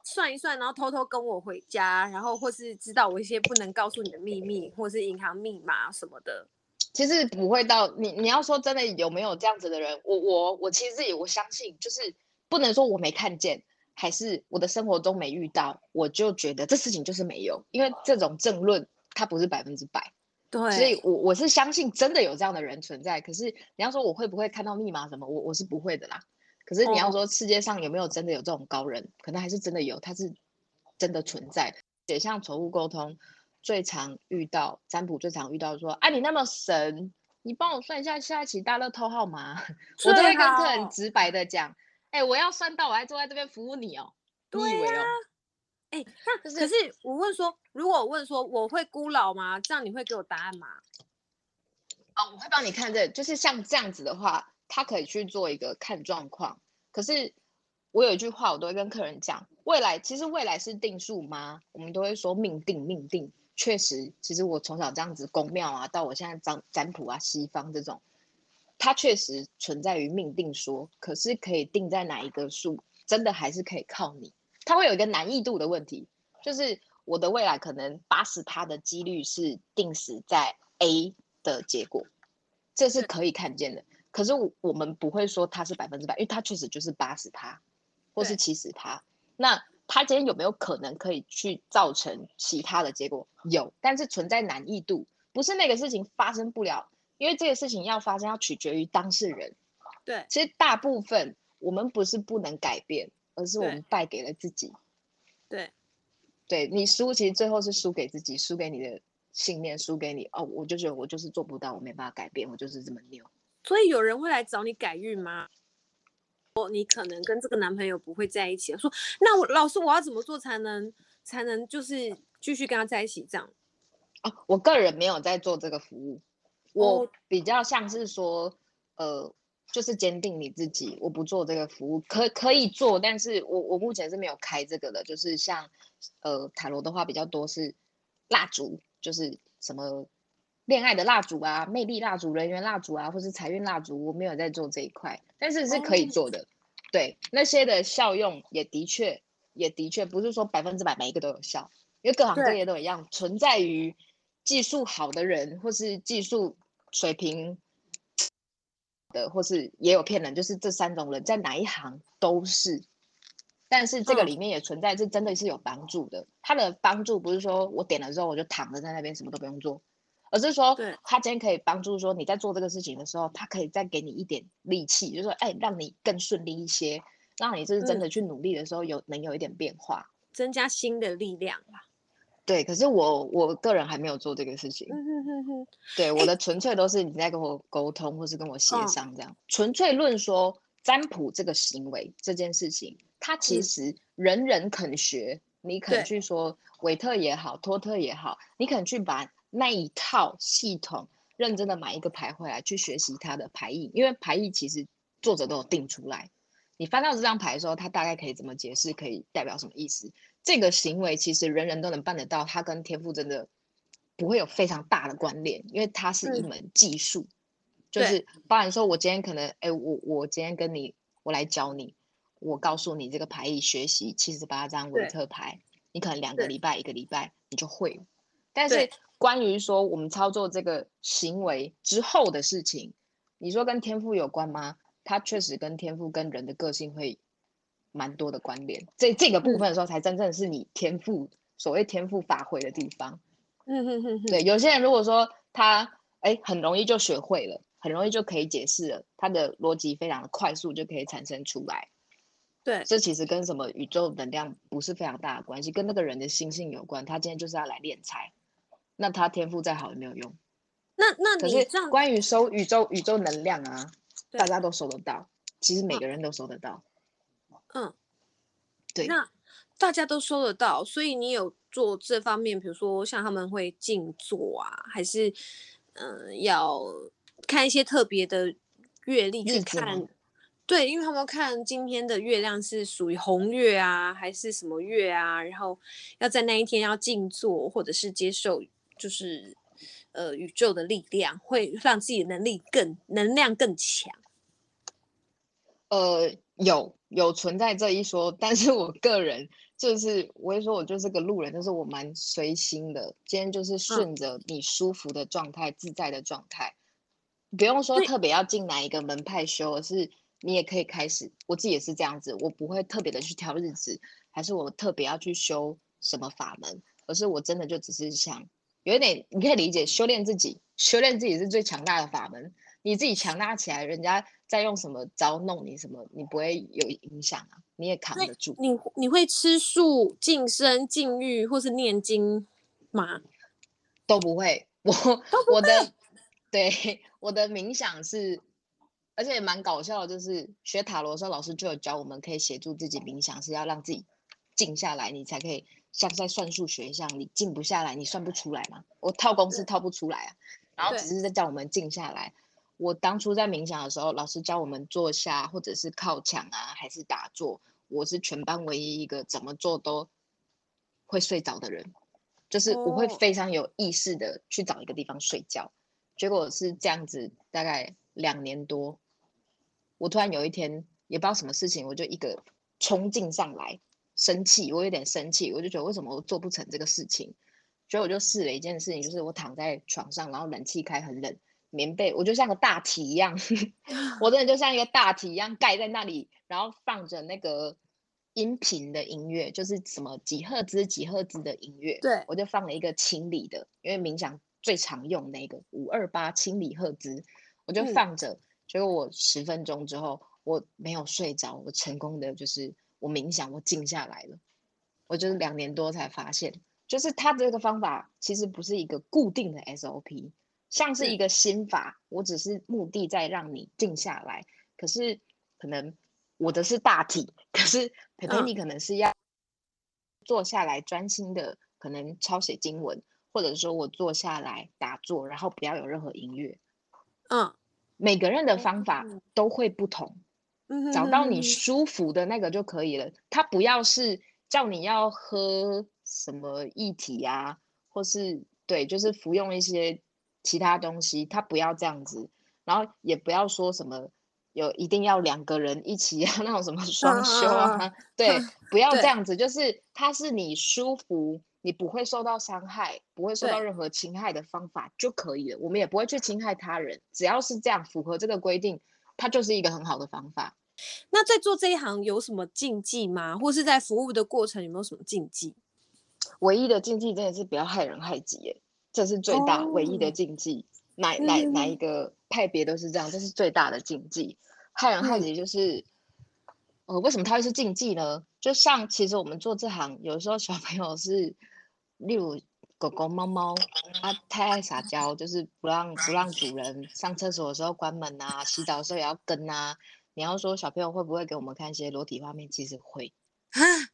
算一算，然后偷偷跟我回家，然后或是知道我一些不能告诉你的秘密，或是银行密码什么的。其实不会到你，你要说真的有没有这样子的人？我我我其实自己我相信，就是不能说我没看见，还是我的生活中没遇到，我就觉得这事情就是没有，因为这种政论它不是百分之百，对，所以我我是相信真的有这样的人存在。可是你要说我会不会看到密码什么，我我是不会的啦。可是你要说世界上有没有真的有这种高人，哦、可能还是真的有，他是真的存在，也像宠物沟通。最常遇到占卜，最常遇到说，啊，你那么神，你帮我算一下下一期大乐透号码，我都会跟客人直白的讲，哎、欸，我要算到，我还坐在这边服务你哦。对呀、啊，哎、欸，那可是，我问说，如果我问说我会孤老吗？这样你会给我答案吗？哦，我会帮你看这个，就是像这样子的话，他可以去做一个看状况。可是我有一句话，我都会跟客人讲，未来其实未来是定数吗？我们都会说命定，命定。确实，其实我从小这样子宫庙啊，到我现在占占卜啊，西方这种，它确实存在于命定说，可是可以定在哪一个数，真的还是可以靠你。它会有一个难易度的问题，就是我的未来可能八十趴的几率是定死在 A 的结果，这是可以看见的。可是我们不会说它是百分之百，因为它确实就是八十趴，或是七十趴。那他今天有没有可能可以去造成其他的结果？有，但是存在难易度，不是那个事情发生不了，因为这个事情要发生要取决于当事人。对，其实大部分我们不是不能改变，而是我们败给了自己。对，对，你输，其实最后是输给自己，输给你的信念，输给你。哦，我就觉得我就是做不到，我没办法改变，我就是这么牛。所以有人会来找你改运吗？你可能跟这个男朋友不会在一起，说那我老师我要怎么做才能才能就是继续跟他在一起这样？哦，我个人没有在做这个服务，我比较像是说，呃，就是坚定你自己，我不做这个服务，可可以做，但是我我目前是没有开这个的，就是像呃塔罗的话比较多是蜡烛，就是什么恋爱的蜡烛啊、魅力蜡烛、人缘蜡烛啊，或是财运蜡烛，我没有在做这一块，但是是可以做的。哦、对，那些的效用也的确也的确不是说百分之百每一个都有效，因为各行各业都一样，存在于。技术好的人，或是技术水平的，或是也有骗人，就是这三种人在哪一行都是。但是这个里面也存在，是真的是有帮助的。它的帮助不是说我点了之后我就躺着在那边什么都不用做，而是说他今天可以帮助说你在做这个事情的时候，他可以再给你一点力气，就是说哎，让你更顺利一些，让你就是真的去努力的时候有能有一点变化，增加新的力量吧。对，可是我我个人还没有做这个事情。嗯哼哼哼。对，我的纯粹都是你在跟我沟通，或是跟我协商这样。纯粹论说占卜这个行为这件事情，它其实人人肯学。你肯去说韦特也好，托特也好，你肯去把那一套系统认真的买一个牌回来去学习它的牌意，因为牌意其实作者都有定出来。你翻到这张牌的时候，它大概可以怎么解释，可以代表什么意思？这个行为其实人人都能办得到，它跟天赋真的不会有非常大的关联，因为它是一门技术，嗯、就是包含说，我今天可能，哎，我我今天跟你，我来教你，我告诉你这个牌意学习七十八张维特牌，你可能两个礼拜、一个礼拜你就会了。但是关于说我们操作这个行为之后的事情，你说跟天赋有关吗？它确实跟天赋跟人的个性会。蛮多的关联，这这个部分的时候，才真正是你天赋、嗯、所谓天赋发挥的地方。嗯哼哼哼。对，有些人如果说他哎很容易就学会了，很容易就可以解释了，他的逻辑非常的快速就可以产生出来。对，这其实跟什么宇宙能量不是非常大的关系，跟那个人的心性有关。他今天就是要来练财，那他天赋再好也没有用。那那你这样，可是关于收宇宙宇宙能量啊，大家都收得到，其实每个人都收得到。嗯，对，那大家都收得到，所以你有做这方面，比如说像他们会静坐啊，还是嗯、呃、要看一些特别的阅历去看？对，因为他们要看今天的月亮是属于红月啊，还是什么月啊？然后要在那一天要静坐，或者是接受就是呃宇宙的力量，会让自己的能力更能量更强。呃，有。有存在这一说，但是我个人就是我会说，我就是个路人，就是我蛮随心的。今天就是顺着你舒服的状态、嗯、自在的状态，不用说特别要进哪一个门派修，而是你也可以开始。我自己也是这样子，我不会特别的去挑日子，还是我特别要去修什么法门，而是我真的就只是想有一点，你可以理解，修炼自己，修炼自己是最强大的法门。你自己强大起来，人家再用什么招弄你什么，你不会有影响啊，你也扛得住。你你会吃素、净身、禁欲，或是念经吗？都不会。我 我的对我的冥想是，而且也蛮搞笑的，就是学塔罗的时候，老师就有教我们可以协助自己冥想，是要让自己静下来，你才可以像在算数学一样，你静不下来，你算不出来嘛。我套公式套不出来啊，然后只是在叫我们静下来。我当初在冥想的时候，老师教我们坐下，或者是靠墙啊，还是打坐。我是全班唯一一个怎么做都会睡着的人，就是我会非常有意识的去找一个地方睡觉。结果是这样子，大概两年多，我突然有一天也不知道什么事情，我就一个冲劲上来，生气，我有点生气，我就觉得为什么我做不成这个事情？所以我就试了一件事情，就是我躺在床上，然后冷气开很冷。棉被，我就像个大体一样，我真的就像一个大体一样盖在那里，然后放着那个音频的音乐，就是什么几赫兹几赫兹的音乐。对，我就放了一个清理的，因为冥想最常用那个五二八清理赫兹，我就放着。结果我十分钟之后，我没有睡着，我成功的就是我冥想，我静下来了。我就是两年多才发现，就是他这个方法其实不是一个固定的 SOP。像是一个心法，我只是目的在让你静下来。可是可能我的是大体，可是蓓蓓你可能是要坐下来专心的，可能抄写经文，或者说我坐下来打坐，然后不要有任何音乐。嗯，每个人的方法都会不同，嗯，找到你舒服的那个就可以了。他不要是叫你要喝什么液体啊，或是对，就是服用一些其他东西，他不要这样子，然后也不要说什么。有一定要两个人一起啊，那种什么双休啊，啊对，不要这样子，就是它是你舒服，你不会受到伤害，不会受到任何侵害的方法就可以了。我们也不会去侵害他人，只要是这样符合这个规定，它就是一个很好的方法。那在做这一行有什么禁忌吗？或是在服务的过程有没有什么禁忌？唯一的禁忌真的是不要害人害己，耶，这是最大、哦、唯一的禁忌。哪哪哪一个派别都是这样，这是最大的禁忌。害人害己就是，呃，为什么它会是禁忌呢？就像其实我们做这行，有时候小朋友是，例如狗狗、猫猫，它太爱撒娇，就是不让不让主人上厕所的时候关门啊，洗澡的时候也要跟啊。你要说小朋友会不会给我们看一些裸体画面？其实会。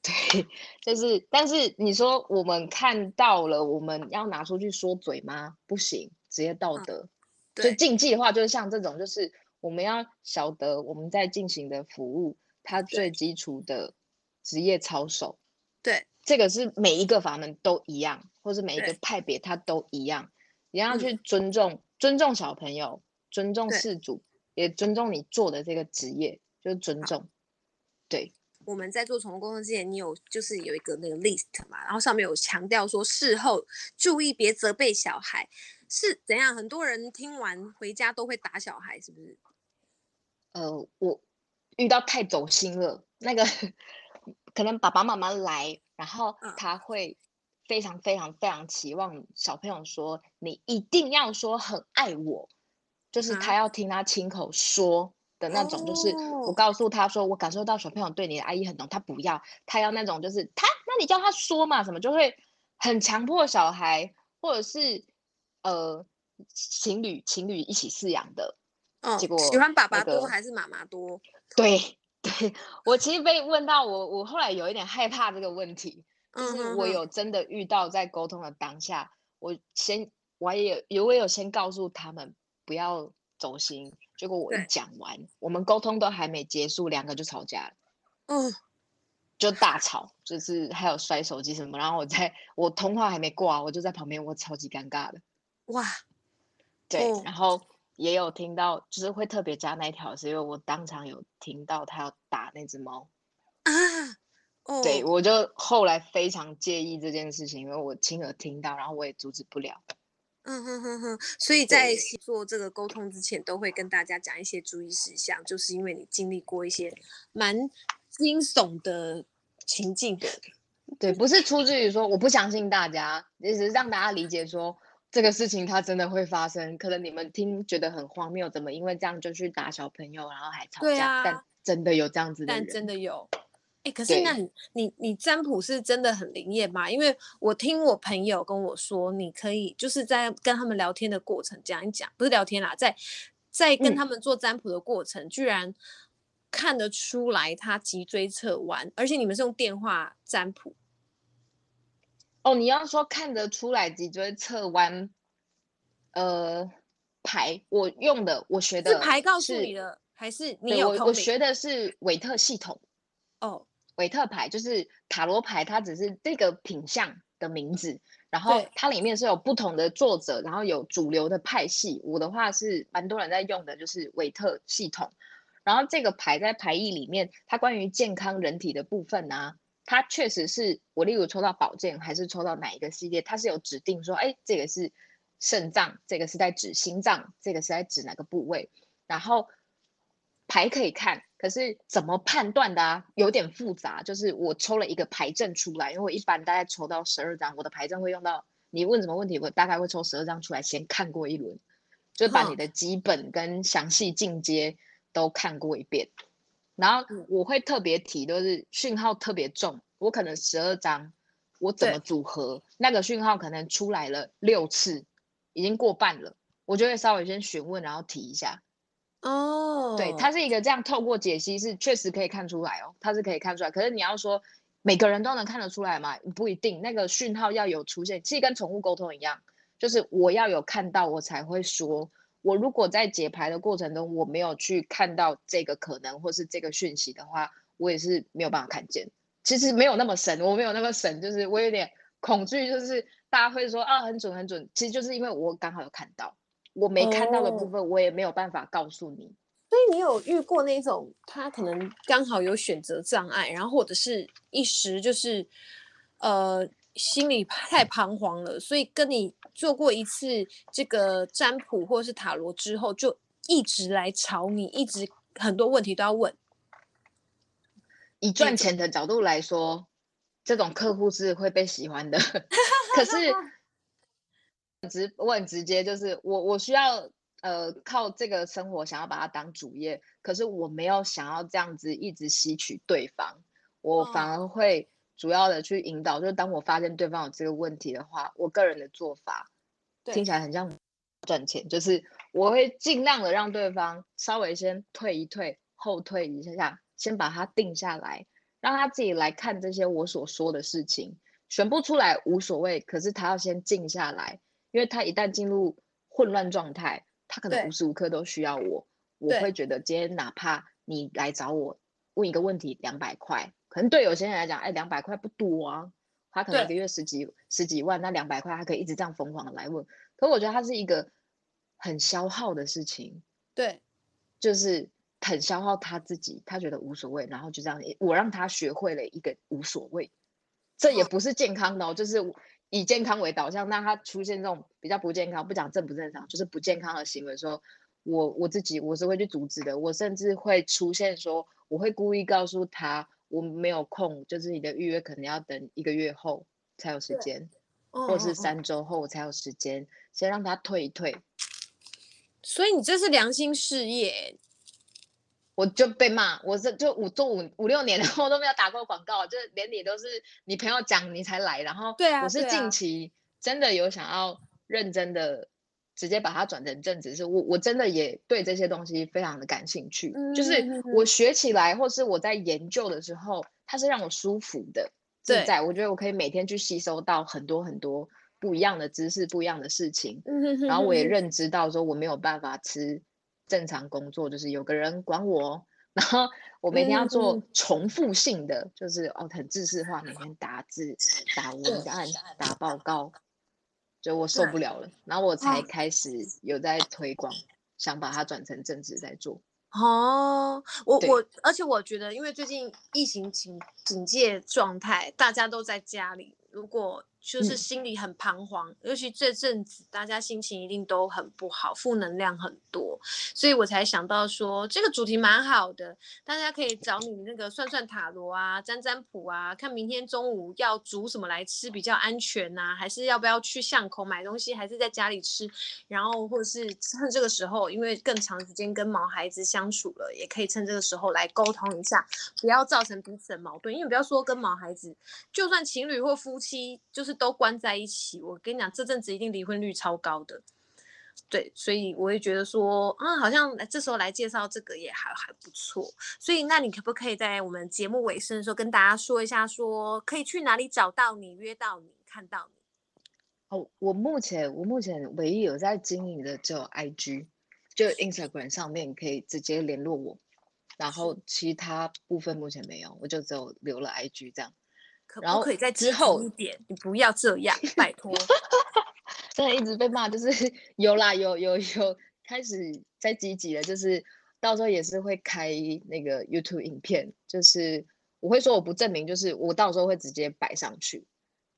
对，就是，但是你说我们看到了，我们要拿出去说嘴吗？不行，职业道德。所以禁忌的话，就是像这种，就是我们要晓得我们在进行的服务，它最基础的职业操守。对，这个是每一个法门都一样，或是每一个派别它都一样。你要去尊重、嗯，尊重小朋友，尊重事主，也尊重你做的这个职业，就是尊重。对。我们在做宠物工作之前，你有就是有一个那个 list 嘛，然后上面有强调说事后注意别责备小孩，是怎样？很多人听完回家都会打小孩，是不是？呃，我遇到太走心了，那个 可能爸爸妈妈来，然后他会非常非常非常期望小朋友说，你一定要说很爱我，就是他要听他亲口说。的那种，就是我告诉他说，我感受到小朋友对你的爱意很浓，他不要，他要那种就是他，那你叫他说嘛，什么就会很强迫小孩，或者是呃情侣情侣一起饲养的，哦，结果喜欢爸爸多还是妈妈多？对对，我其实被问到我，我后来有一点害怕这个问题，就是我有真的遇到在沟通的当下，我先我也有我也有先告诉他们不要走心。结果我一讲完，我们沟通都还没结束，两个就吵架了。嗯，就大吵，就是还有摔手机什么。然后我在我通话还没挂，我就在旁边，我超级尴尬的。哇，对，然后也有听到，就是会特别加那一条，是因为我当场有听到他要打那只猫。啊，哦，对，我就后来非常介意这件事情，因为我亲耳听到，然后我也阻止不了。嗯哼哼哼，所以在做这个沟通之前，都会跟大家讲一些注意事项，就是因为你经历过一些蛮惊悚的情境的。对，不是出自于说我不相信大家，也只是让大家理解说这个事情它真的会发生。可能你们听觉得很荒谬，怎么因为这样就去打小朋友，然后还吵架？啊，但真的有这样子的人，但真的有。欸、可是那你你你占卜是真的很灵验吗？因为我听我朋友跟我说，你可以就是在跟他们聊天的过程讲一讲，不是聊天啦，在在跟他们做占卜的过程，嗯，居然看得出来他脊椎侧弯，而且你们是用电话占卜。哦，你要说看得出来脊椎侧弯，呃，牌我用的，我学的是牌告诉你的，还是你有我我学的是韦特系统哦。韦特牌就是塔罗牌，它只是这个品相的名字，然后它里面是有不同的作者，然后有主流的派系。我的话是蛮多人在用的，就是韦特系统。然后这个牌在牌意里面，它关于健康人体的部分啊，它确实是我例如抽到宝剑，还是抽到哪一个系列，它是有指定说，哎，这个是肾脏，这个是在指心脏，这个是在指哪个部位，然后。牌可以看，可是怎么判断的啊？有点复杂。就是我抽了一个牌阵出来，因为我一般大概抽到十二张，我的牌阵会用到。你问什么问题，我大概会抽十二张出来，先看过一轮，就把你的基本跟详细进阶都看过一遍。然后我会特别提，都是讯号特别重。我可能十二张，我怎么组合，那个讯号可能出来了六次，已经过半了，我就会稍微先询问，然后提一下。哦，对，它是一个这样透过解析是确实可以看出来哦，它是可以看出来。可是你要说每个人都能看得出来吗？不一定，那个讯号要有出现，其实跟宠物沟通一样，就是我要有看到我才会说。我如果在解牌的过程中我没有去看到这个可能或是这个讯息的话，我也是没有办法看见。其实没有那么神，我没有那么神，就是我有点恐惧，就是大家会说啊很准很准，其实就是因为我刚好有看到。我没看到的部分，我也没有办法告诉你。哦，所以你有遇过那种他可能刚好有选择障碍，然后或者是一时就是呃心里太彷徨了，所以跟你做过一次这个占卜或者是塔罗之后，就一直来吵你，一直很多问题都要问。以赚钱的角度来说，这种客户是会被喜欢的，可是。直我很直接，就是我我需要呃靠这个生活想要把它当主业，可是我没有想要这样子一直吸取对方，我反而会主要的去引导。就是当我发现对方有这个问题的话，我个人的做法听起来很像赚钱，就是我会尽量的让对方稍微先退一退，后退一下，先把他定下来，让他自己来看这些我所说的事情，选不出来无所谓，可是他要先静下来。因为他一旦进入混乱状态，他可能无时无刻都需要我。我会觉得今天哪怕你来找我问一个问题，两百块，可能对有些人来讲，哎，两百块不多啊。他可能一个月十几十几万，那两百块他可以一直这样疯狂的来问。可我觉得他是一个很消耗的事情，对，就是很消耗他自己，他觉得无所谓，然后就这样，我让他学会了一个无所谓，这也不是健康的哦，就是。以健康为导向，那他出现这种比较不健康，不讲正不正常，就是不健康的行为的时候，我我自己我是会去阻止的。我甚至会出现说，我会故意告诉他我没有空，就是你的预约可能要等一个月后才有时间，或者是三周后才有时间，先让他退一退。所以你这是良心事业。我就被骂，我是就五做五五六年，然后都没有打过广告，就是连你都是你朋友讲你才来，然后对啊，我是近期真的有想要认真的直接把它转成正职，是我我真的也对这些东西非常的感兴趣，嗯、就是我学起来或是我在研究的时候，它是让我舒服的自在，我觉得我可以每天去吸收到很多很多不一样的知识，不一样的事情，然后我也认知到说我没有办法吃。正常工作就是有个人管我，然后我每天要做重复性的，嗯、就是哦很知识化，每天打字、打文案、打报告，就我受不了了。然后我才开始有在推广，想把它转成正职在做。哦，我我而且我觉得，因为最近疫情警警戒状态，大家都在家里，如果。就是心里很彷徨，嗯，尤其这阵子大家心情一定都很不好，负能量很多，所以我才想到说这个主题蛮好的，大家可以找你那个算算塔罗啊、占占卜啊，看明天中午要煮什么来吃比较安全呐，啊，还是要不要去巷口买东西，还是在家里吃，然后或者是趁这个时候，因为更长时间跟毛孩子相处了，也可以趁这个时候来沟通一下，不要造成彼此的矛盾，因为不要说跟毛孩子，就算情侣或夫妻，就是。都关在一起，我跟你讲，这阵子一定离婚率超高的。对，所以我也觉得说，啊，好像这时候来介绍这个也还还不错。所以，那你可不可以在我们节目尾声的时候跟大家说一下说，说可以去哪里找到你、约到你、看到你？哦，我目前我目前唯一有在经营的只有 IG，就 Instagram 上面可以直接联络我，然后其他部分目前没有，我就只有留了 IG 这样。可不可以再之后一点？你不要这样，拜托。真的一直被骂，就是 有啦，有有有开始在积极了，就是到时候也是会开那个 YouTube 影片，就是我会说我不证明，就是我到时候会直接摆上去，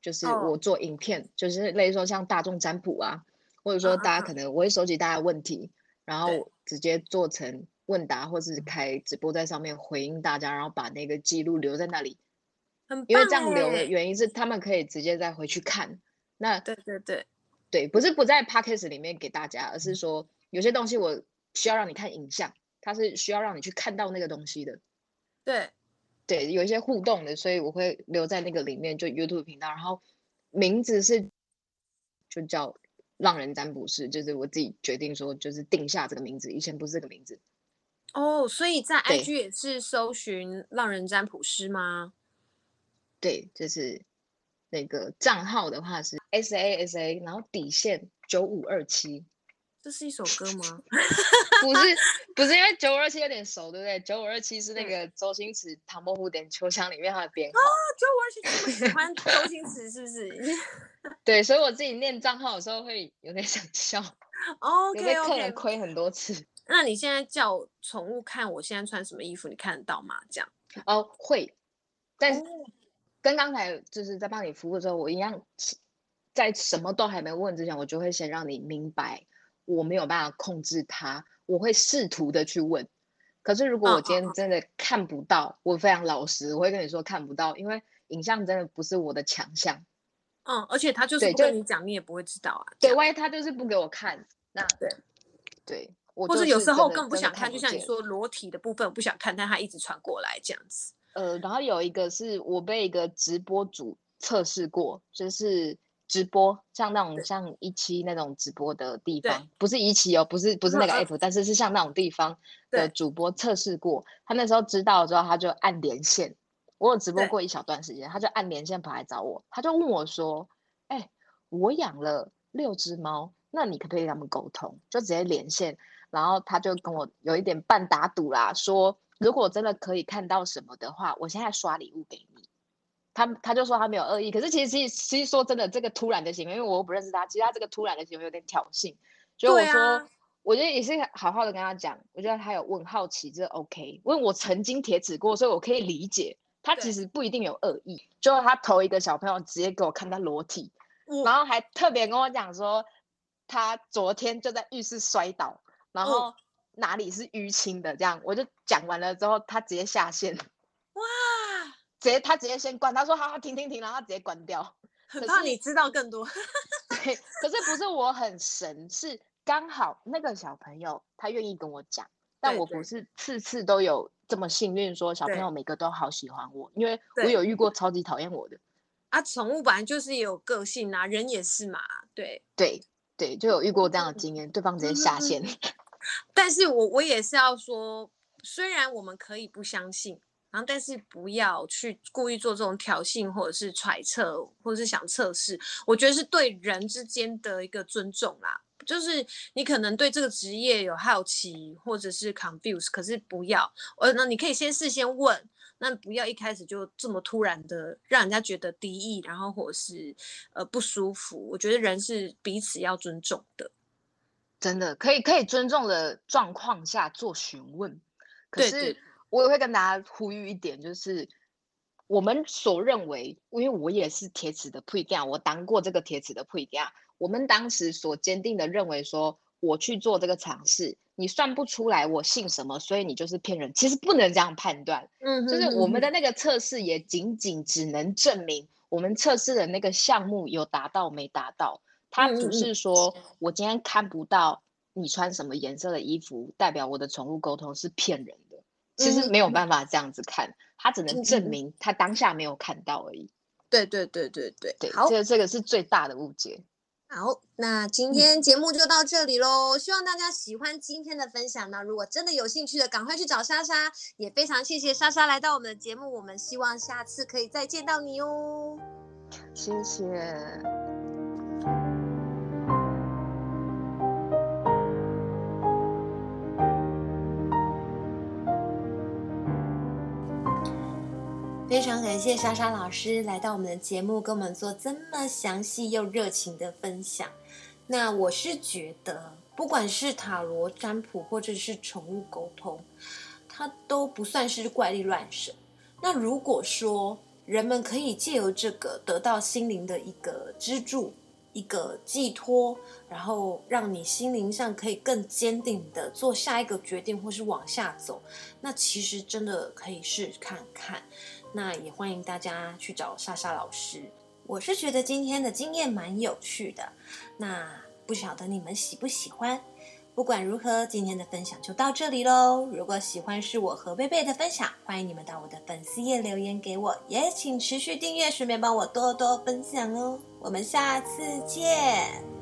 就是我做影片，哦、就是类似说像大众占卜啊，或者说大家可能我会收集大家的问题，啊、然后直接做成问答，或是开直播在上面回应大家，然后把那个记录留在那里。因为这样留的原因是，他们可以直接再回去看。那对对对对，不是不在 Podcast 里面给大家，而是说有些东西我需要让你看影像，它是需要让你去看到那个东西的。对对，有一些互动的，所以我会留在那个里面，就 YouTube 频道。然后名字是就叫浪人占卜师，就是我自己决定说，就是定下这个名字，以前不是这个名字。哦，所以在 IG 也是搜寻浪人占卜师吗？对，就是那个账号的话是 S A S A，然后底线九五二七。这是一首歌吗？不是，不是，因为九五二七有点熟，对不对？九五二七是那个周星驰《唐伯虎点秋香》里面他的编号。哦，九五二七喜欢周星驰，是不是？对，所以我自己念账号的时候会有点想笑。哦，有被客人亏很多次。那你现在叫宠物看我现在穿什么衣服，你看得到吗？这样？哦，会。但是跟刚才就是在帮你服务的时候，我一样，在什么都还没问之前，我就会先让你明白。我没有办法控制它，我会试图的去问。可是如果我今天真的看不到，哦、我非常老实，我会跟你说看不到，因为影像真的不是我的强项。嗯，而且他就是不跟你讲，你也不会知道啊。对，万一他就是不给我看，那对对，或者有时候更不想看，就像你说裸体的部分我不想看，但他一直传过来这样子。呃，然后有一个是我被一个直播主测试过，就是。直播像那种像一期那种直播的地方，不是一期哦，不是不是那个 app，但是是像那种地方的主播测试过，他那时候知道之后，他就按连线。我有直播过一小段时间，他就按连线跑来找我，他就问我说：“哎、欸，我养了六只猫，那你可不可以跟他们沟通？”就直接连线，然后他就跟我有一点半打赌啦，说如果真的可以看到什么的话，我现在刷礼物给你。他他就说他没有恶意，可是其实其实其实说真的，这个突然的行为，因为我又不认识他，其实他这个突然的行为有点挑衅，所以我说，啊、我觉得也是好好的跟他讲，我觉得他有问好奇，这 OK，因为我曾经铁齿过，所以我可以理解他其实不一定有恶意。就他头一个小朋友直接给我看他裸体，嗯、然后还特别跟我讲说，他昨天就在浴室摔倒，然后哪里是淤青的，这样我就讲完了之后，他直接下线，哇。直接他直接先关，他说好好停停停，然后他直接关掉。很怕你知道更多。对，可是不是我很神，是刚好那个小朋友他愿意跟我讲，但我不是次次都有这么幸运，说小朋友每个都好喜欢我，因为我有遇过超级讨厌我的。啊，宠物本来就是有个性啊，人也是嘛。对对对，就有遇过这样的经验，对方直接下线。但是我我也是要说，虽然我们可以不相信。然后，但是不要去故意做这种挑衅，或者是揣测，或者是想测试。我觉得是对人之间的一个尊重啦。就是你可能对这个职业有好奇，或者是 confuse，可是不要。呃，那你可以先事先问，那不要一开始就这么突然的让人家觉得敌意，然后或者是呃不舒服。我觉得人是彼此要尊重的，真的可以可以尊重的状况下做询问。可是。我也会跟大家呼吁一点，就是我们所认为，因为我也是铁齿的配件，我当过这个铁齿的配件。我们当时所坚定的认为说，我去做这个尝试，你算不出来我姓什么，所以你就是骗人。其实不能这样判断，嗯，就是我们的那个测试也仅仅只能证明我们测试的那个项目有达到没达到。它不是说我今天看不到你穿什么颜色的衣服，代表我的宠物沟通是骗人的。其实没有办法这样子看，他只能证明他当下没有看到而已。对对对对对对，好，这个这个是最大的误解。好，那今天节目就到这里喽，希望大家喜欢今天的分享呢。如果真的有兴趣的，赶快去找莎莎。也非常谢谢莎莎来到我们的节目，我们希望下次可以再见到你哦。谢谢。非常感谢莎莎老师来到我们的节目，跟我们做这么详细又热情的分享。那我是觉得，不管是塔罗占卜或者是宠物沟通，它都不算是怪力乱神。那如果说人们可以借由这个得到心灵的一个支柱、一个寄托，然后让你心灵上可以更坚定的做下一个决定，或是往下走，那其实真的可以试看看。那也欢迎大家去找莎莎老师。我是觉得今天的经验蛮有趣的，那不晓得你们喜不喜欢？不管如何，今天的分享就到这里喽。如果喜欢是我和贝贝的分享，欢迎你们到我的粉丝页留言给我，也请持续订阅，顺便帮我多多分享哦。我们下次见。